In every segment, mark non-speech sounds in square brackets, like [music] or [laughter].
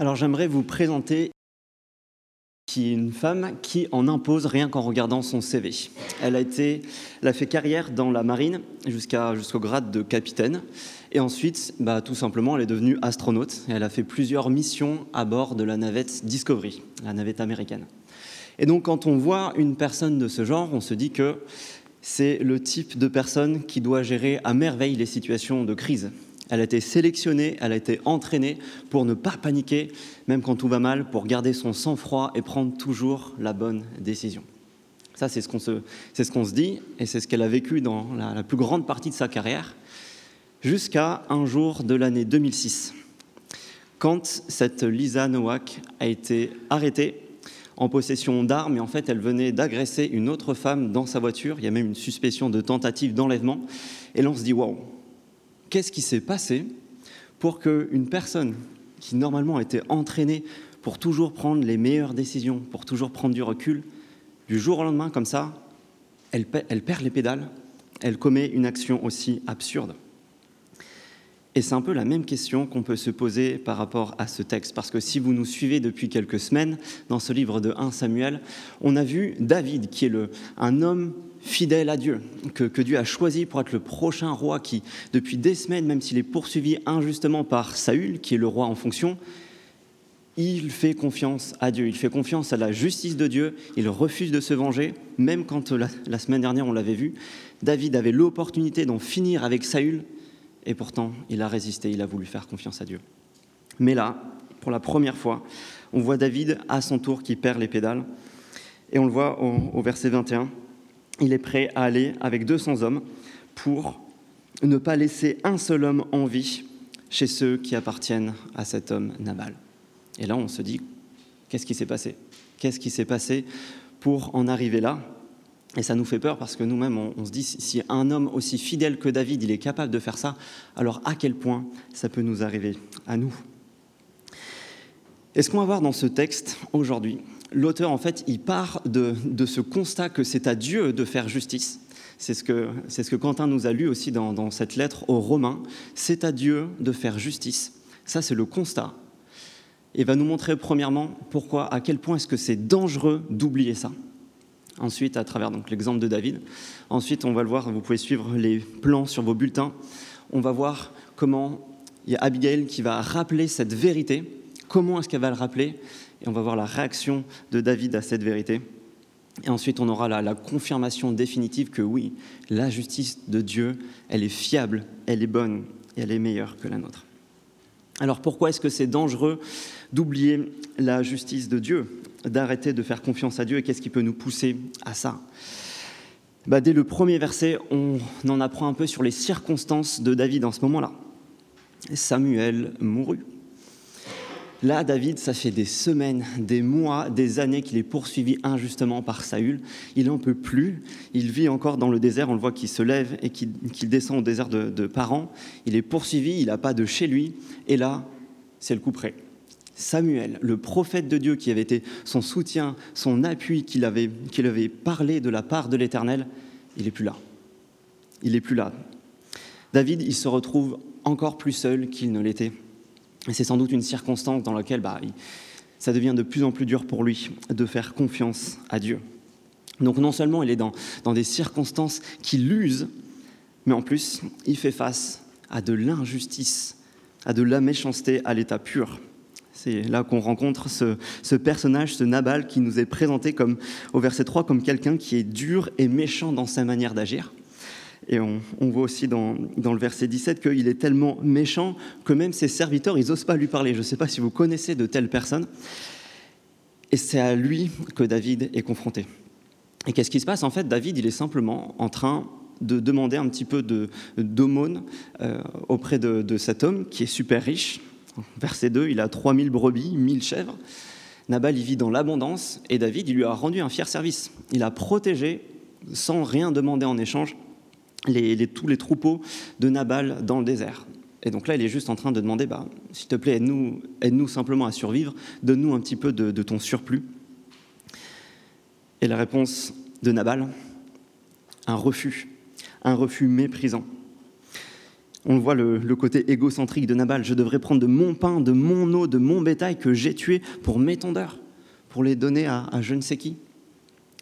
Alors j'aimerais vous présenter qui est une femme qui en impose rien qu'en regardant son CV. Elle a, été, elle a fait carrière dans la marine jusqu'au grade de capitaine. Et ensuite, bah, tout simplement, elle est devenue astronaute. Elle a fait plusieurs missions à bord de la navette Discovery, la navette américaine. Et donc, quand on voit une personne de ce genre, on se dit que c'est le type de personne qui doit gérer à merveille les situations de crise. Elle a été sélectionnée, elle a été entraînée pour ne pas paniquer, même quand tout va mal, pour garder son sang-froid et prendre toujours la bonne décision. Ça, c'est ce qu'on se, ce se, dit, et c'est ce qu'elle a vécu dans la, la, plus grande partie de sa carrière, jusqu'à un jour de l'année 2006, quand cette Lisa Nowak a été arrêtée en possession d'armes, et en fait, elle venait d'agresser une autre femme dans sa voiture. Il y a même une suspicion de tentative d'enlèvement. Et là, on se dit, waouh, qu'est-ce qui s'est passé pour qu'une personne qui normalement été entraînée pour toujours prendre les meilleures décisions, pour toujours prendre du recul, du jour au lendemain, comme ça, elle, elle perd les pédales, elle commet une action aussi absurde? Et c'est un peu la même question qu'on peut se poser par rapport à ce texte, parce que si vous nous suivez depuis quelques semaines dans ce livre de 1 Samuel, on a vu David, qui est le, un homme fidèle à Dieu, que, Dieu a choisi pour être le prochain roi qui, depuis des semaines, même s'il est poursuivi injustement par Saül, qui est le roi en fonction, il fait confiance à Dieu, il fait confiance à la justice de Dieu, il refuse de se venger, même quand la, la semaine dernière on l'avait vu, David avait l'opportunité d'en finir avec Saül, et pourtant il a résisté, il a voulu faire confiance à Dieu. Mais là, pour la première fois, on voit David à son tour qui perd les pédales, et on le voit au verset 21 il est prêt à aller avec 200 hommes pour ne pas laisser un seul homme en vie chez ceux qui appartiennent à cet homme Nabal. Et là, on se dit, qu'est-ce qui s'est passé? Qu'est-ce qui s'est passé pour en arriver là? Et ça nous fait peur parce que nous-mêmes, on, se dit, si un homme aussi fidèle que David, il est capable de faire ça, alors à quel point ça peut nous arriver à nous? Et ce qu'on va voir dans ce texte aujourd'hui, l'auteur, en fait, il part de, ce constat que c'est à Dieu de faire justice. C'est ce, que, ce que Quentin nous a lu aussi dans, dans cette lettre aux Romains. C'est à Dieu de faire justice. Ça, c'est le constat. Et va nous montrer, premièrement, pourquoi, à quel point est-ce que c'est dangereux d'oublier ça. Ensuite, à travers l'exemple de David. Ensuite, on va le voir, vous pouvez suivre les plans sur vos bulletins. On va voir comment il y a Abigail qui va rappeler cette vérité. Comment est-ce qu'elle va le rappeler? Et on va voir la réaction de David à cette vérité. Et ensuite, on aura la, la, confirmation définitive que oui, la justice de Dieu, elle est fiable, elle est bonne et elle est meilleure que la nôtre. Alors pourquoi est-ce que c'est dangereux d'oublier la justice de Dieu, d'arrêter de faire confiance à Dieu et qu'est-ce qui peut nous pousser à ça? Bah, Dès le premier verset, on en apprend un peu sur les circonstances de David en ce moment-là. Samuel mourut. Là, David, ça fait des semaines, des mois, des années qu'il est poursuivi injustement par Saül. Il n'en peut plus. Il vit encore dans le désert. On le voit qu'il se lève et qu'il qu descend au désert de, de Paran. Il est poursuivi. Il n'a pas de chez lui. Et là, c'est le coup près. Samuel, le prophète de Dieu qui avait été son soutien, son appui, qu'il avait, avait parlé de la part de l'Éternel, il n'est plus là. Il n'est plus là. David, il se retrouve encore plus seul qu'il ne l'était. Et c'est sans doute une circonstance dans laquelle bah, ça devient de plus en plus dur pour lui de faire confiance à Dieu. Donc non seulement il est dans, des circonstances qui l'usent, mais en plus il fait face à de l'injustice, à de la méchanceté à l'état pur. C'est là qu'on rencontre ce, ce, personnage, ce Nabal, qui nous est présenté comme, au verset 3 comme quelqu'un qui est dur et méchant dans sa manière d'agir. Et on, voit aussi dans, le verset 17 qu'il est tellement méchant que même ses serviteurs, ils n'osent pas lui parler. Je ne sais pas si vous connaissez de telles personnes. Et c'est à lui que David est confronté. Et qu'est-ce qui se passe? En fait, David, il est simplement en train de demander un petit peu d'aumône euh, auprès de, cet homme qui est super riche. Verset 2, il a 3000 brebis, 1000 chèvres. Nabal, il vit dans l'abondance et David, il lui a rendu un fier service. Il a protégé, sans rien demander en échange, tous les troupeaux de Nabal dans le désert. Et donc là, il est juste en train de demander, bah, s'il te plaît, aide-nous aide simplement à survivre, donne-nous un petit peu de, ton surplus. Et la réponse de Nabal, un refus, un refus méprisant. On voit le, côté égocentrique de Nabal. Je devrais prendre de mon pain, de mon eau, de mon bétail que j'ai tué pour mes pour les donner à je ne sais qui.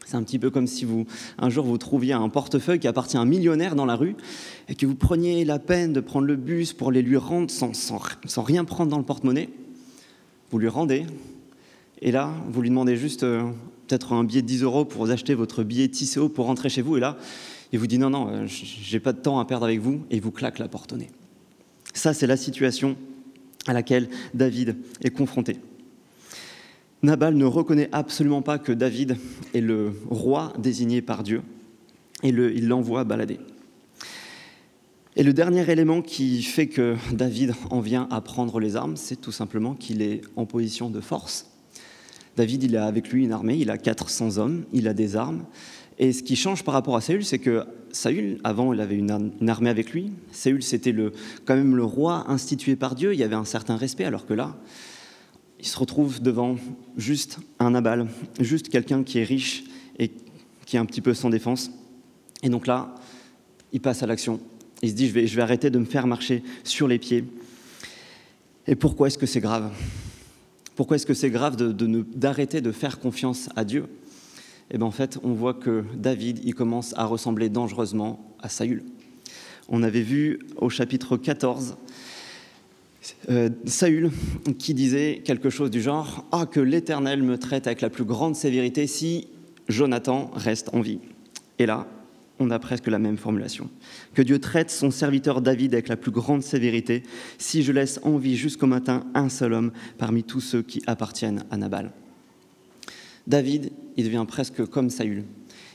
C'est un petit peu comme si vous, un jour, vous trouviez un portefeuille qui appartient à un millionnaire dans la rue et que vous preniez la peine de prendre le bus pour les lui rendre sans, sans, rien prendre dans le porte-monnaie. Vous lui rendez et là, vous lui demandez juste euh, peut-être un billet de 10 euros pour acheter votre billet Tisséo pour rentrer chez vous. Et là, il vous dit non, non, euh, j'ai pas de temps à perdre avec vous et il vous claque la porte au nez. Ça, c'est la situation à laquelle David est confronté. Nabal ne reconnaît absolument pas que David est le roi désigné par Dieu et il l'envoie balader. Et le dernier élément qui fait que David en vient à prendre les armes, c'est tout simplement qu'il est en position de force. David, il a avec lui une armée, il a 400 hommes, il a des armes. Et ce qui change par rapport à Saül, c'est que Saül, avant, il avait une, armée avec lui. Saül, c'était quand même le roi institué par Dieu, il y avait un certain respect, alors que là, il se retrouve devant juste un Nabal, juste quelqu'un qui est riche et qui est un petit peu sans défense. Et donc là, il passe à l'action. Il se dit, je vais, arrêter de me faire marcher sur les pieds. Et pourquoi est-ce que c'est grave? Pourquoi est-ce que c'est grave d'arrêter de, de faire confiance à Dieu? Eh bien en fait, on voit que David, il commence à ressembler dangereusement à Saül. On avait vu au chapitre 14 euh, Saül qui disait quelque chose du genre Ah, que l'Éternel me traite avec la plus grande sévérité si Jonathan reste en vie. Et là, on a presque la même formulation. Que Dieu traite son serviteur David avec la plus grande sévérité si je laisse en vie jusqu'au matin un seul homme parmi tous ceux qui appartiennent à Nabal. David, il devient presque comme Saül.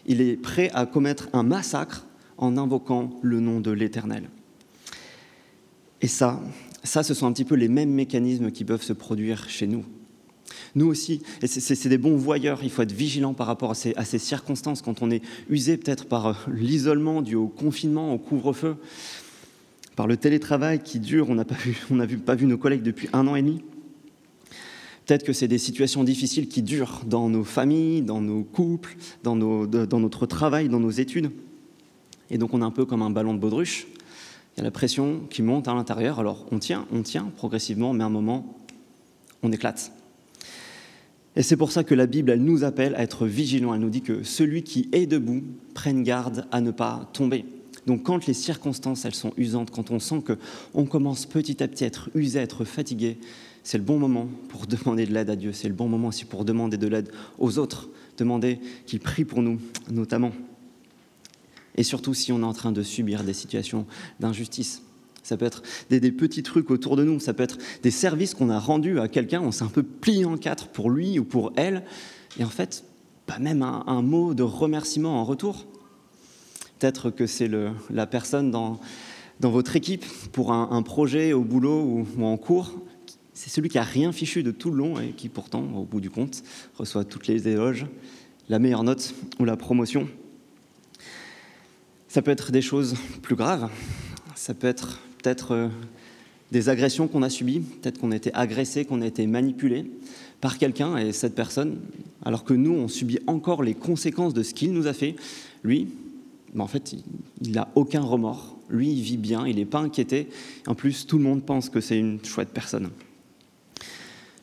Il est prêt à commettre un massacre en invoquant le nom de l'Éternel. Et ça, ça, ce sont un petit peu les mêmes mécanismes qui peuvent se produire chez nous. Nous aussi, et c'est des bons voyeurs, il faut être vigilant par rapport à ces, circonstances quand on est usé peut-être par euh, l'isolement dû au confinement, au couvre-feu, par le télétravail qui dure, on n'a pas, vu, nos collègues depuis un an et demi. Peut-être que c'est des situations difficiles qui durent dans nos familles, dans nos couples, dans notre travail, dans nos études. Et donc on est un peu comme un ballon de baudruche il y a la pression qui monte à l'intérieur, alors on tient, on tient progressivement, mais à un moment, on éclate. Et c'est pour ça que la Bible, elle nous appelle à être vigilants. Elle nous dit que celui qui est debout prenne garde à ne pas tomber. Donc quand les circonstances, elles sont usantes, quand on sent qu'on commence petit à petit à être usé, à être fatigué, c'est le bon moment pour [laughs] demander de l'aide à Dieu. C'est le bon moment aussi pour demander de l'aide aux autres, demander qu'ils prient pour nous, notamment. Et surtout si on est en train de subir des situations d'injustice. Ça peut être des, petits trucs autour de nous, ça peut être des services qu'on a rendus à quelqu'un, on s'est un peu plié en quatre pour lui ou pour elle, et en fait, pas même un, mot de remerciement en retour. Peut-être que c'est la personne dans, votre équipe pour un, projet au boulot ou, ou en cours, c'est celui qui a rien fichu de tout le long et qui pourtant, au bout du compte, reçoit toutes les éloges, la meilleure note ou la promotion. Ça peut être des choses plus graves, ça peut être peut-être euh, des agressions qu'on a subies, peut-être qu'on a été agressé, qu'on a été manipulé par quelqu'un et cette personne, alors que nous, on subit encore les conséquences de ce qu'il nous a fait, lui, ben, en fait, il n'a aucun remords. Lui, il vit bien, il n'est pas inquiété. En plus, tout le monde pense que c'est une chouette personne.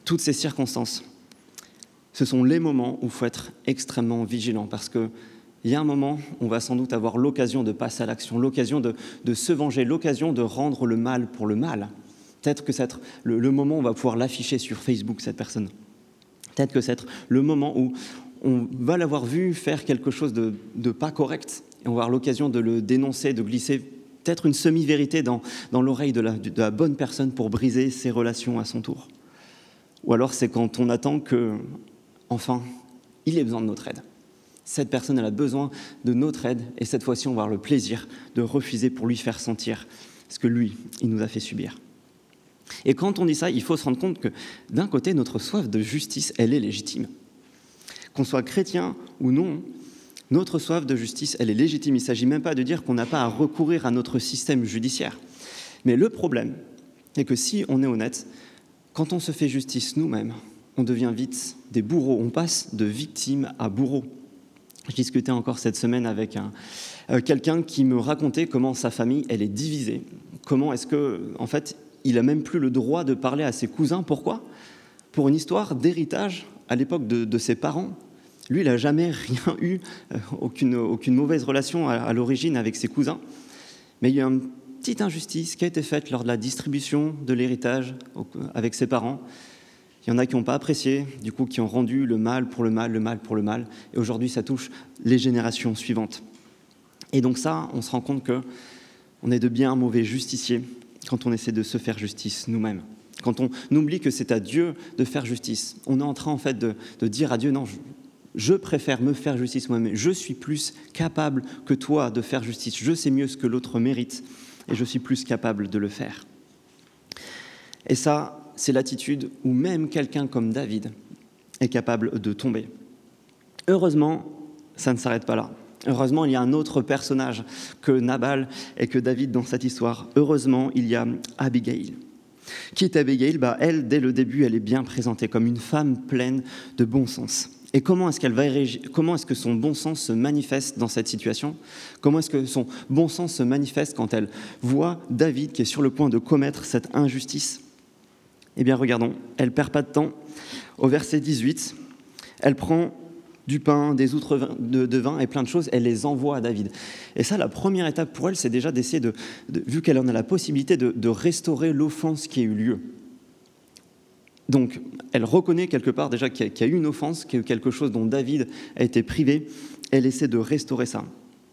Toutes ces circonstances, ce sont les moments où il faut être extrêmement vigilant parce que il y a un moment, on va sans doute avoir l'occasion de passer à l'action, l'occasion de, se venger, l'occasion de rendre le mal pour le mal. Peut-être que c'est le, moment où on va pouvoir l'afficher sur Facebook, cette personne. Peut-être que c'est le moment où on va l'avoir vu faire quelque chose de, pas correct, et on va avoir l'occasion de le dénoncer, de glisser peut-être une semi-vérité dans, l'oreille de la, de la bonne personne pour briser ses relations à son tour. Ou alors c'est quand on attend que, enfin, il ait besoin de notre aide cette personne a besoin de notre aide et cette fois-ci on va avoir le plaisir de refuser pour lui faire sentir ce que lui, il nous a fait subir. Et quand on dit ça, il faut se rendre compte que d'un côté, notre soif de justice, elle est légitime. Qu'on soit chrétien ou non, notre soif de justice, elle est légitime. Il ne s'agit même pas de dire qu'on n'a pas à recourir à notre système judiciaire. Mais le problème est que si on est honnête, quand on se fait justice nous-mêmes, on devient vite des bourreaux, on passe de victime à bourreau. Je discutais encore cette semaine avec euh, quelqu'un qui me racontait comment sa famille, elle est divisée. Comment est-ce que, en fait, il a même plus le droit de parler à ses cousins. Pourquoi? Pour une histoire d'héritage à l'époque de, ses parents. Lui, il n'a jamais rien eu, euh, aucune, aucune, mauvaise relation à, l'origine avec ses cousins. Mais il y a une petite injustice qui a été faite lors de la distribution de l'héritage avec ses parents. Il y en a qui n'ont pas apprécié, du coup, qui ont rendu le mal pour le mal, le mal pour le mal. Et aujourd'hui, ça touche les générations suivantes. Et donc ça, on se rend compte que on est de bien mauvais justiciers quand on essaie de se faire justice nous-mêmes. Quand on oublie que c'est à Dieu de faire justice, on est en train en fait de, dire à Dieu non, je, préfère me faire justice moi-même. Je suis plus capable que toi de faire justice. Je sais mieux ce que l'autre mérite et je suis plus capable de le faire. Et ça, c'est l'attitude où même quelqu'un comme David est capable de tomber. Heureusement, ça ne s'arrête pas là. Heureusement, il y a un autre personnage que Nabal et que David dans cette histoire. Heureusement, il y a Abigail. Qui est Abigail? Bah, Elle, dès le début, elle est bien présentée comme une femme pleine de bon sens. Et comment est-ce qu'elle va comment est-ce que son bon sens se manifeste dans cette situation? Comment est-ce que son bon sens se manifeste quand elle voit David qui est sur le point de commettre cette injustice? Eh bien, regardons, elle perd pas de temps. Au verset 18, elle prend du pain, des outres de, vin et plein de choses, elle les envoie à David. Et ça, la première étape pour elle, c'est déjà d'essayer de, vu qu'elle en a la possibilité, de, restaurer l'offense qui a eu lieu. Donc, elle reconnaît quelque part déjà qu'il y, a eu une offense, qu'il y a eu quelque chose dont David a été privé. Elle essaie de restaurer ça.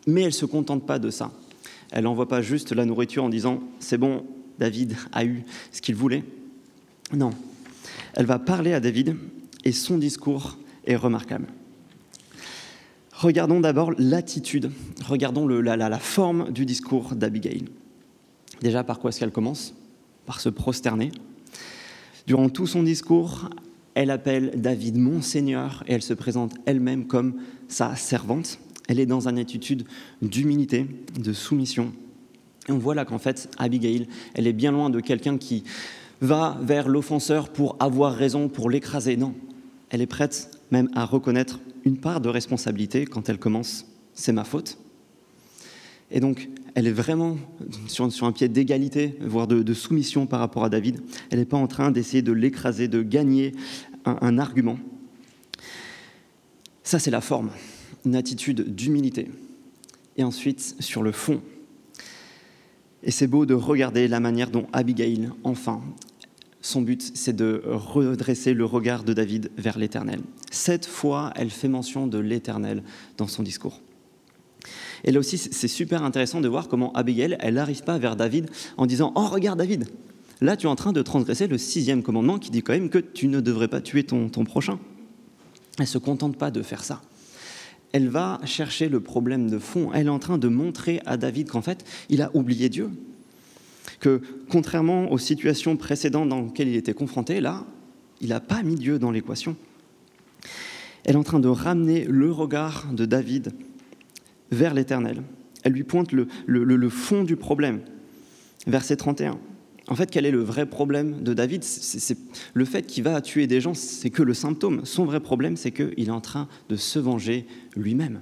Mais elle ne se contente pas de ça. Elle n'envoie pas juste la nourriture en disant c'est bon, David a eu ce qu'il voulait. Non. Elle va parler à David et son discours est remarquable. Regardons d'abord l'attitude, regardons la, forme du discours d'Abigail. Déjà, par quoi est-ce qu'elle commence? Par se prosterner. Durant tout son discours, elle appelle David mon Seigneur et elle se présente elle-même comme sa servante. Elle est dans une attitude d'humilité, de soumission. Et on voit là qu'en fait, Abigail, elle est bien loin de quelqu'un qui va vers l'offenseur pour avoir raison, pour l'écraser. Non, elle est prête même à reconnaître une part de responsabilité quand elle commence, c'est ma faute. Et donc, elle est vraiment sur, un pied d'égalité, voire de, soumission par rapport à David. Elle n'est pas en train d'essayer de l'écraser, de gagner un, argument. Ça, c'est la forme, une attitude d'humilité. Et ensuite, sur le fond. Et c'est beau de regarder la manière dont Abigail, enfin, son but, c'est de redresser le regard de David vers l'Éternel. Sept fois, elle fait mention de l'Éternel dans son discours. Et là aussi, c'est super intéressant de voir comment Abigail, elle n'arrive pas vers David en disant Oh, regarde David, là tu es en train de transgresser le sixième commandement qui dit quand même que tu ne devrais pas tuer ton, ton prochain. Elle ne se contente pas de faire ça. Elle va chercher le problème de fond. Elle est en train de montrer à David qu'en fait, il a oublié Dieu, que contrairement aux situations précédentes dans lesquelles il était confronté, là, il n'a pas mis Dieu dans l'équation. Elle est en train de ramener le regard de David vers l'Éternel. Elle lui pointe le, fond du problème. Verset 31. En fait, quel est le vrai problème de David? C'est, Le fait qu'il va tuer des gens, c'est que le symptôme. Son vrai problème, c'est qu'il est en train de se venger lui-même.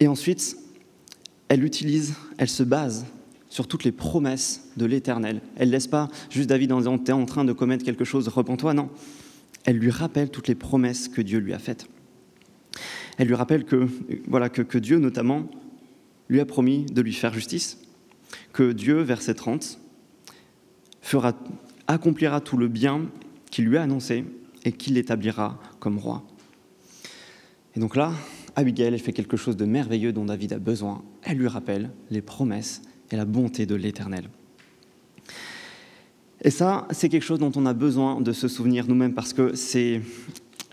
Et ensuite, elle utilise, elle se base sur toutes les promesses de l'Éternel. Elle ne laisse pas juste David en disant T'es en train de commettre quelque chose, repens-toi. Non. Elle lui rappelle toutes les promesses que Dieu lui a faites. Elle lui rappelle que, voilà, que, Dieu, notamment, lui a promis de lui faire justice, que Dieu, verset 30, fera, accomplira tout le bien qu'il lui a annoncé et qu'il l'établira comme roi. Et donc là, Abigail, fait quelque chose de merveilleux dont David a besoin. Elle lui rappelle les promesses et la bonté de l'Éternel. Et ça, c'est quelque chose dont on a besoin de se souvenir nous-mêmes parce que c'est,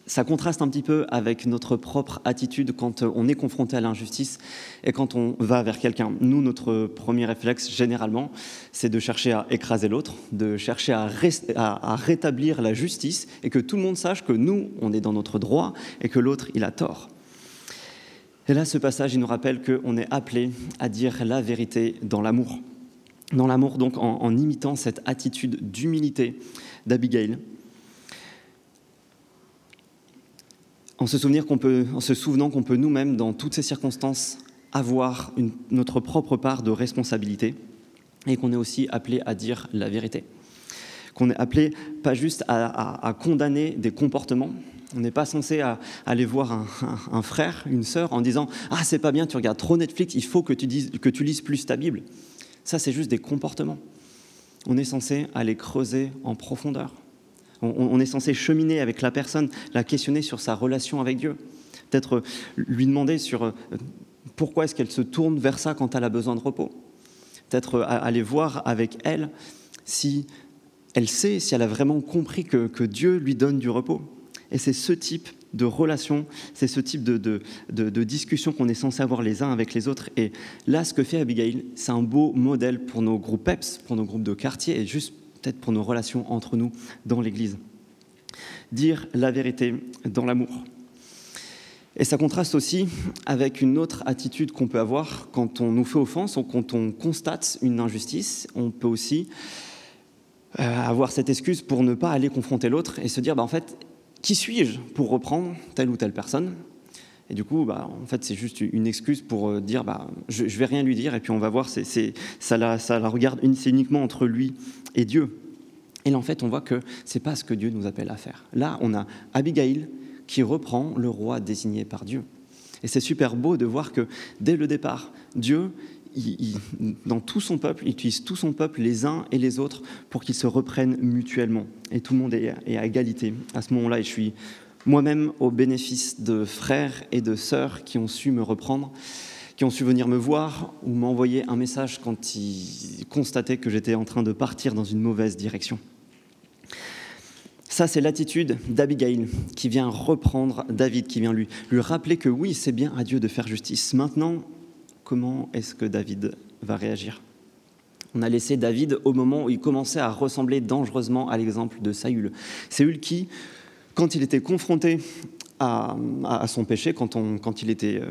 ça contraste un petit peu avec notre propre attitude quand on est confronté à l'injustice et quand on va vers quelqu'un. Nous, notre premier réflexe, généralement, c'est de chercher à écraser l'autre, de chercher à, à, rétablir la justice et que tout le monde sache que nous, on est dans notre droit et que l'autre, il a tort. Et là, ce passage, il nous rappelle qu'on est appelé à dire la vérité dans l'amour. Dans l'amour, donc, en, imitant cette attitude d'humilité d'Abigail. En se, qu'on peut, en se souvenant qu'on peut nous-mêmes, dans toutes ces circonstances, avoir notre propre part de responsabilité et qu'on est aussi appelé à dire la vérité. Qu'on est appelé pas juste à, condamner des comportements, on n'est pas censé aller voir un, frère, une sœur en disant Ah, c'est pas bien, tu regardes trop Netflix, il faut que tu, dises, que tu lises plus ta Bible. Ça, c'est juste des comportements. On est censé aller creuser en profondeur. On, est censé cheminer avec la personne, la questionner sur sa relation avec Dieu. Peut-être lui demander sur euh, pourquoi est-ce qu'elle se tourne vers ça quand elle a besoin de repos. Peut-être euh, aller voir avec elle si elle sait, si elle a vraiment compris que, Dieu lui donne du repos. Et c'est ce type de relation, c'est ce type de, discussion qu'on est censé avoir les uns avec les autres. Et là, ce que fait Abigail, c'est un beau modèle pour nos groupes PEPS, pour nos groupes de quartier, et juste pour nos relations entre nous dans l'Église. Dire la vérité dans l'amour. Et ça contraste aussi avec une autre attitude qu'on peut avoir quand on nous fait offense ou quand on constate une injustice. On peut aussi euh, avoir cette excuse pour ne pas aller confronter l'autre et se dire, bah, en fait, qui suis-je pour reprendre telle ou telle personne? Et du coup, bah, en fait, c'est juste une excuse pour euh, dire, bah, je, ne vais rien lui dire, et puis on va voir, c'est, ça, la, ça la regarde, c'est uniquement entre lui et Dieu. Et là, en fait, on voit que c'est pas ce que Dieu nous appelle à faire. Là, on a Abigail qui reprend le roi désigné par Dieu. Et c'est super beau de voir que dès le départ, Dieu, dans tout son peuple, il utilise tout son peuple, les uns et les autres, pour qu'ils se reprennent mutuellement. Et tout le monde est, à égalité à ce moment-là. Et je suis moi-même au bénéfice de frères et de sœurs qui ont su me reprendre, qui ont su venir me voir ou m'envoyer un message quand ils constataient que j'étais en train de partir dans une mauvaise direction. Ça, c'est l'attitude d'Abigail qui vient reprendre David, qui vient lui, lui rappeler que oui, c'est bien à Dieu de faire justice. Maintenant, comment est-ce que David va réagir? On a laissé David au moment où il commençait à ressembler dangereusement à l'exemple de Saül. Saül qui, quand il était confronté à, son péché, quand, euh,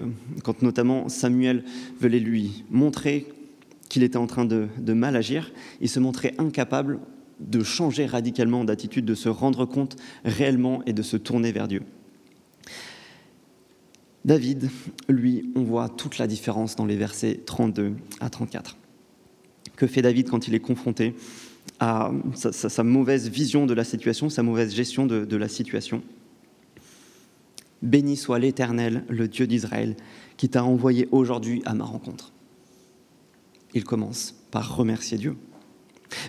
notamment Samuel voulait lui montrer qu'il était en train de, de mal agir, il se montrait incapable de changer radicalement d'attitude, de se rendre compte réellement et de se tourner vers Dieu. David, lui, on voit toute la différence dans les versets 32 à 34. Que fait David quand il est confronté à sa, mauvaise vision de la situation, sa mauvaise gestion de, la situation. Béni soit l'Éternel, le Dieu d'Israël, qui t'a envoyé aujourd'hui à ma rencontre. Il commence par remercier Dieu.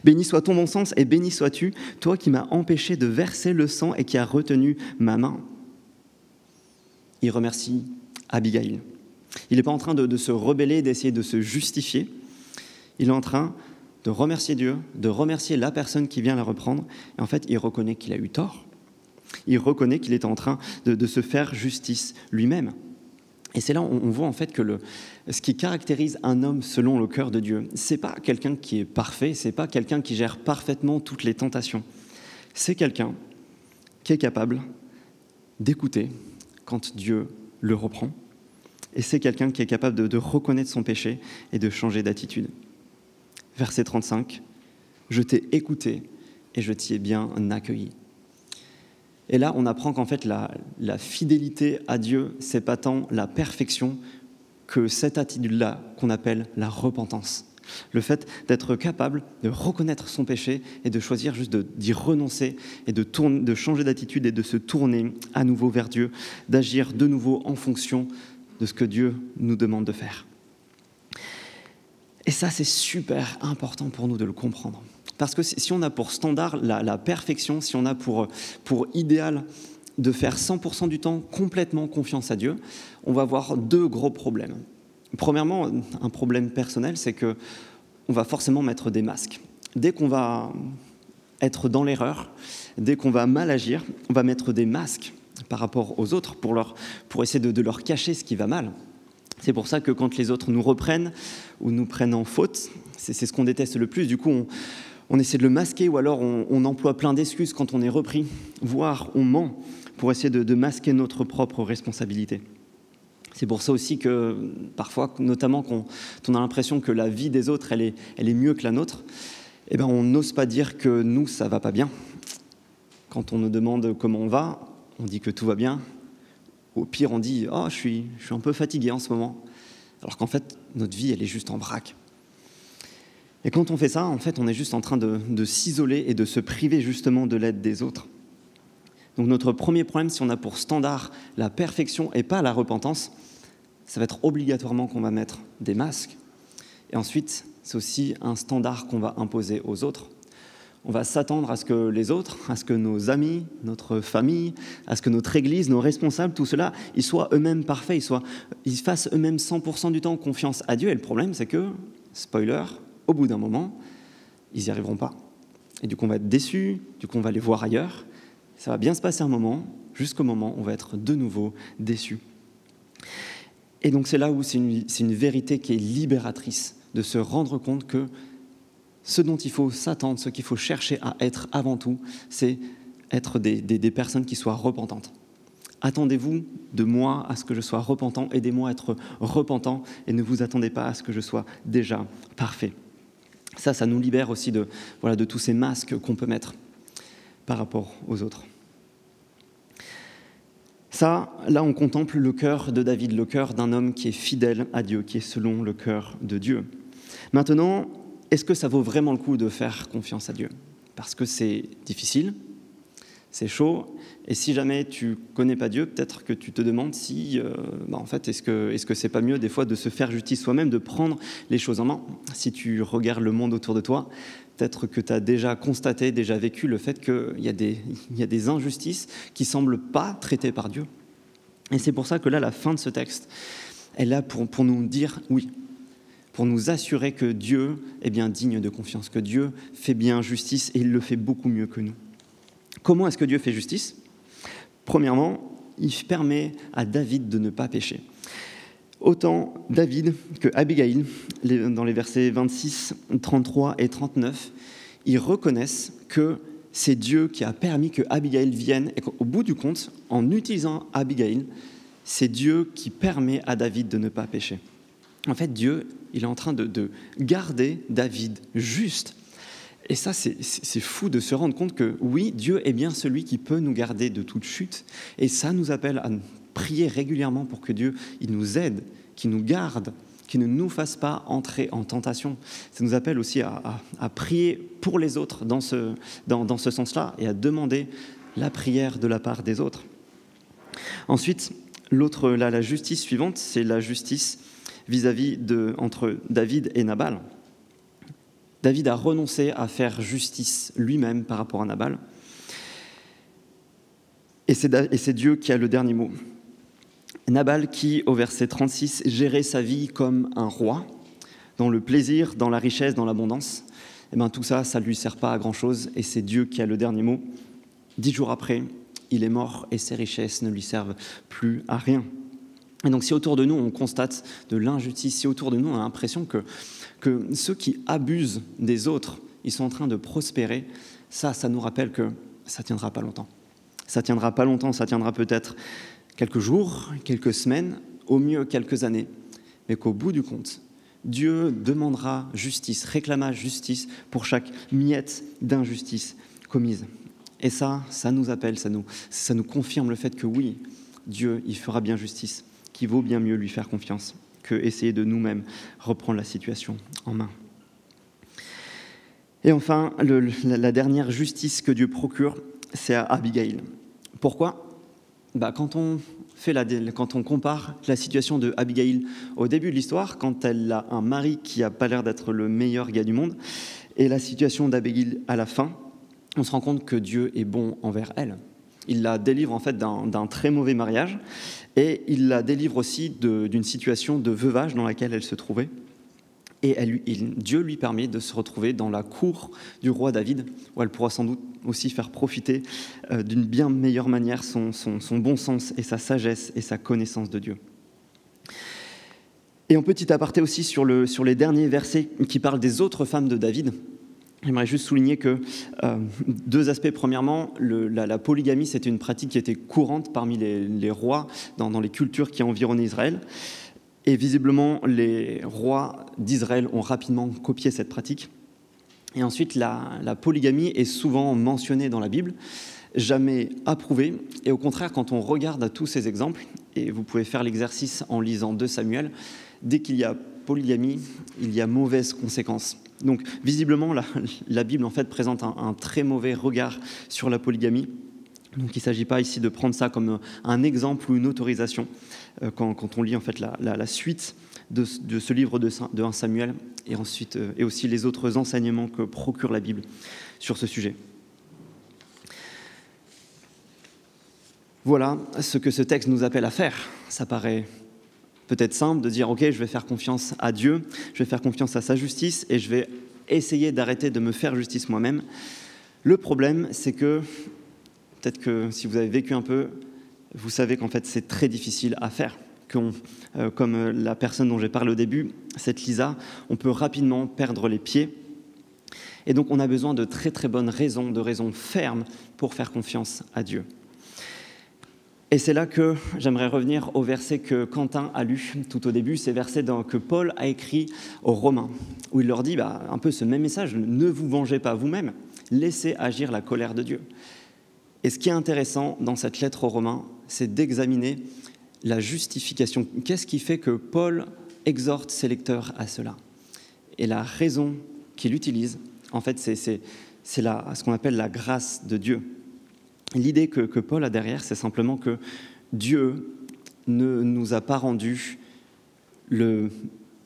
Béni soit ton bon sens et béni sois-tu, toi qui m'as empêché de verser le sang et qui as retenu ma main. Il remercie Abigail. Il n'est pas en train de se rebeller, d'essayer de se justifier. Il est en train de remercier Dieu, de remercier la personne qui vient la reprendre. Et en fait, il reconnaît qu'il a eu tort. Il reconnaît qu'il est en train de, se faire justice lui-même. Et c'est là on, on voit en fait que ce qui caractérise un homme selon le cœur de Dieu, c'est pas quelqu'un qui est parfait, c'est pas quelqu'un qui gère parfaitement toutes les tentations. C'est quelqu'un qui est capable d'écouter quand Dieu le reprend. Et c'est quelqu'un qui est capable de reconnaître son péché et de changer d'attitude verset 35, Je t'ai écouté et je t'y ai bien accueilli. Et là, on apprend qu'en fait, la, fidélité à Dieu, c'est pas tant la perfection que cette attitude-là qu'on appelle la repentance. Le fait d'être capable de reconnaître son péché et de choisir juste d'y renoncer et de, de changer d'attitude et de se tourner à nouveau vers Dieu, d'agir de nouveau en fonction de ce que Dieu nous demande de faire. Et ça, c'est super important pour nous de le comprendre. Parce que si on a pour standard la, perfection, si on a pour, pour idéal de faire 100% du temps complètement confiance à Dieu, on va avoir deux gros problèmes. Premièrement, un problème personnel, c'est que on va forcément mettre des masques. Dès qu'on va être dans l'erreur, dès qu'on va mal agir, on va mettre des masques par rapport aux autres pour, leur, pour essayer de leur cacher ce qui va mal. C'est pour ça que quand les autres nous reprennent ou nous prennent en faute, c'est ce qu'on déteste le plus. Du coup, on, essaie de le masquer ou alors on, emploie plein d'excuses quand on est repris, voire on ment pour essayer de, masquer notre propre responsabilité. C'est pour ça aussi que parfois, notamment quand on a l'impression que la vie des autres, elle est, elle est mieux que la nôtre, eh ben on n'ose pas dire que nous, ça va pas bien. Quand on nous demande comment on va, on dit que tout va bien, Au pire, on dit Oh, je suis, je suis un peu fatigué en ce moment. Alors qu'en fait, notre vie, elle est juste en vrac. Et quand on fait ça, en fait, on est juste en train de, de s'isoler et de se priver justement de l'aide des autres. Donc notre premier problème, si on a pour standard la perfection et pas la repentance, ça va être obligatoirement qu'on va mettre des masques. Et ensuite, c'est aussi un standard qu'on va imposer aux autres. On va s'attendre à ce que les autres, à ce que nos amis, notre famille, à ce que notre Église, nos responsables, tout cela, ils soient eux-mêmes parfaits, ils, soient, ils fassent eux-mêmes 100% du temps confiance à Dieu. Et le problème, c'est que, spoiler, au bout d'un moment, ils n'y arriveront pas. Et du coup, on va être déçus, du coup, on va les voir ailleurs. Ça va bien se passer un moment, jusqu'au moment où on va être de nouveau déçus. Et donc, c'est là où c'est une, une vérité qui est libératrice, de se rendre compte que ce dont il faut s'attendre, ce qu'il faut chercher à être avant tout, c'est être des, personnes qui soient repentantes. Attendez-vous de moi à ce que je sois repentant, aidez-moi à être repentant et ne vous attendez pas à ce que je sois déjà parfait. Ça, ça nous libère aussi de, voilà, de tous ces masques qu'on peut mettre par rapport aux autres. Ça, là, on contemple le cœur de David, le cœur d'un homme qui est fidèle à Dieu, qui est selon le cœur de Dieu. Maintenant, est-ce que ça vaut vraiment le coup de faire confiance à Dieu? Parce que c'est difficile, c'est chaud, et si jamais tu connais pas Dieu, peut-être que tu te demandes si, euh, bah en fait, est-ce que est-ce que c'est pas mieux des fois de se faire justice soi-même, de prendre les choses en main. Si tu regardes le monde autour de toi, peut-être que tu as déjà constaté, déjà vécu le fait qu'il y, a des, injustices qui semblent pas traitées par Dieu. Et c'est pour ça que là, la fin de ce texte est là pour nous dire oui, pour nous assurer que Dieu est bien digne de confiance, que Dieu fait bien justice et il le fait beaucoup mieux que nous. Comment est-ce que Dieu fait justice? Premièrement, il permet à David de ne pas pécher. Autant David que Abigail, dans les versets 26, 33 et 39, ils reconnaissent que c'est Dieu qui a permis que Abigail vienne et qu'au bout du compte, en utilisant Abigail, c'est Dieu qui permet à David de ne pas pécher. En fait, Dieu il est en train de, garder David juste. Et ça, c'est fou de se rendre compte que oui, Dieu est bien celui qui peut nous garder de toute chute. Et ça nous appelle à prier régulièrement pour que Dieu il nous aide, qu'il nous garde, qu'il ne nous fasse pas entrer en tentation. Ça nous appelle aussi à, prier pour les autres dans ce, dans, ce sens-là et à demander la prière de la part des autres. Ensuite, l'autre, la justice suivante, c'est la justice vis-à-vis de entre David et Nabal. David a renoncé à faire justice lui-même par rapport à Nabal. Et c'est Dieu qui a le dernier mot. Nabal qui, au verset 36, gérait sa vie comme un roi, dans le plaisir, dans la richesse, dans l'abondance. Eh bien, tout ça, ça ne lui sert pas à grand-chose, et c'est Dieu qui a le dernier mot. Dix jours après, il est mort, et ses richesses ne lui servent plus à rien. Et donc si autour de nous on constate de l'injustice, si autour de nous on a l'impression que, que ceux qui abusent des autres, ils sont en train de prospérer, ça, ça nous rappelle que ça tiendra pas longtemps. Ça tiendra pas longtemps, ça tiendra peut-être quelques jours, quelques semaines, au mieux quelques années, mais qu'au bout du compte, Dieu demandera justice, réclamera justice pour chaque miette d'injustice commise. Et ça, ça nous appelle, ça nous, ça nous confirme le fait que oui, Dieu, il fera bien justice qu'il vaut bien mieux lui faire confiance que essayer de nous-mêmes reprendre la situation en main. Et enfin, la dernière justice que Dieu procure, c'est à Abigail. Pourquoi? Bah, quand, on fait la, quand on compare la situation de Abigail au début de l'histoire, quand elle a un mari qui n'a pas l'air d'être le meilleur gars du monde, et la situation d'Abigail à la fin, on se rend compte que Dieu est bon envers elle. Il la délivre en fait d'un très mauvais mariage et il la délivre aussi d'une situation de veuvage dans laquelle elle se trouvait. Et Dieu lui permet de se retrouver dans la cour du roi David, où elle pourra sans doute aussi faire profiter euh, d'une bien meilleure manière son, bon sens et sa sagesse et sa connaissance de Dieu. Et en petit aparté aussi sur les derniers versets qui parlent des autres femmes de David, J'aimerais juste souligner que euh, deux aspects. Premièrement, la, polygamie, c'était une pratique qui était courante parmi les, rois dans, les cultures qui environnaient Israël. Et visiblement, les rois d'Israël ont rapidement copié cette pratique. Et ensuite, la, polygamie est souvent mentionnée dans la Bible, jamais approuvée. Et au contraire, quand on regarde à tous ces exemples, et vous pouvez faire l'exercice en lisant 2 Samuel, dès qu'il y a polygamie, il y a mauvaises conséquences. Donc visiblement, la, Bible en fait présente un, très mauvais regard sur la polygamie. Donc il ne s'agit pas ici de prendre ça comme un exemple ou une autorisation euh, quand, on lit en fait la, suite de, ce livre de, de 1 Samuel et ensuite euh, et aussi les autres enseignements que procure la Bible sur ce sujet. Voilà ce que ce texte nous appelle à faire. Ça paraît peut-être simple de dire, OK, je vais faire confiance à Dieu, je vais faire confiance à sa justice et je vais essayer d'arrêter de me faire justice moi-même. Le problème, c'est que, peut-être que si vous avez vécu un peu, vous savez qu'en fait c'est très difficile à faire. Euh, comme la personne dont j'ai parlé au début, cette Lisa, on peut rapidement perdre les pieds. Et donc on a besoin de très très bonnes raisons, de raisons fermes pour faire confiance à Dieu. Et c'est là que j'aimerais revenir au verset que Quentin a lu tout au début, ces versets que Paul a écrit aux Romains, où il leur dit bah, un peu ce même message, ne vous vengez pas vous-même, laissez agir la colère de Dieu. Et ce qui est intéressant dans cette lettre aux Romains, c'est d'examiner la justification. Qu'est-ce qui fait que Paul exhorte ses lecteurs à cela? Et la raison qu'il utilise, en fait, c'est ce qu'on appelle la grâce de Dieu. L'idée que, Paul a derrière, c'est simplement que Dieu ne nous a pas rendu le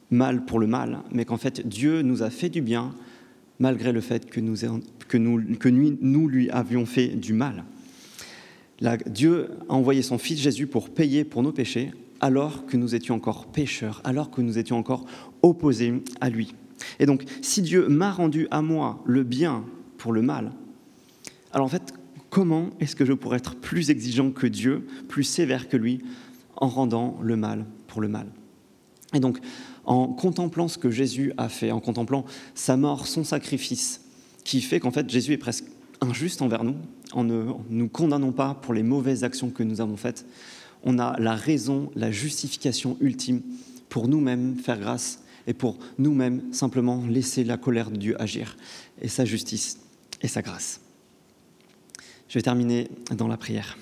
mal pour le mal, mais qu'en fait Dieu nous a fait du bien malgré le fait que nous, que nous, lui avions fait du mal. Dieu a envoyé son Fils Jésus pour payer pour nos péchés alors que nous étions encore pécheurs, alors que nous étions encore opposés à lui. Et donc, si Dieu m'a rendu à moi le bien pour le mal, alors en fait, comment est-ce que je pourrais être plus exigeant que Dieu, plus sévère que lui, en rendant le mal pour le mal Et donc, en contemplant ce que Jésus a fait, en contemplant sa mort, son sacrifice, qui fait qu'en fait Jésus est presque injuste envers nous, en ne nous condamnons pas pour les mauvaises actions que nous avons faites, on a la raison, la justification ultime pour nous-mêmes faire grâce et pour nous-mêmes simplement laisser la colère de Dieu agir et sa justice et sa grâce. Je vais terminer dans la prière.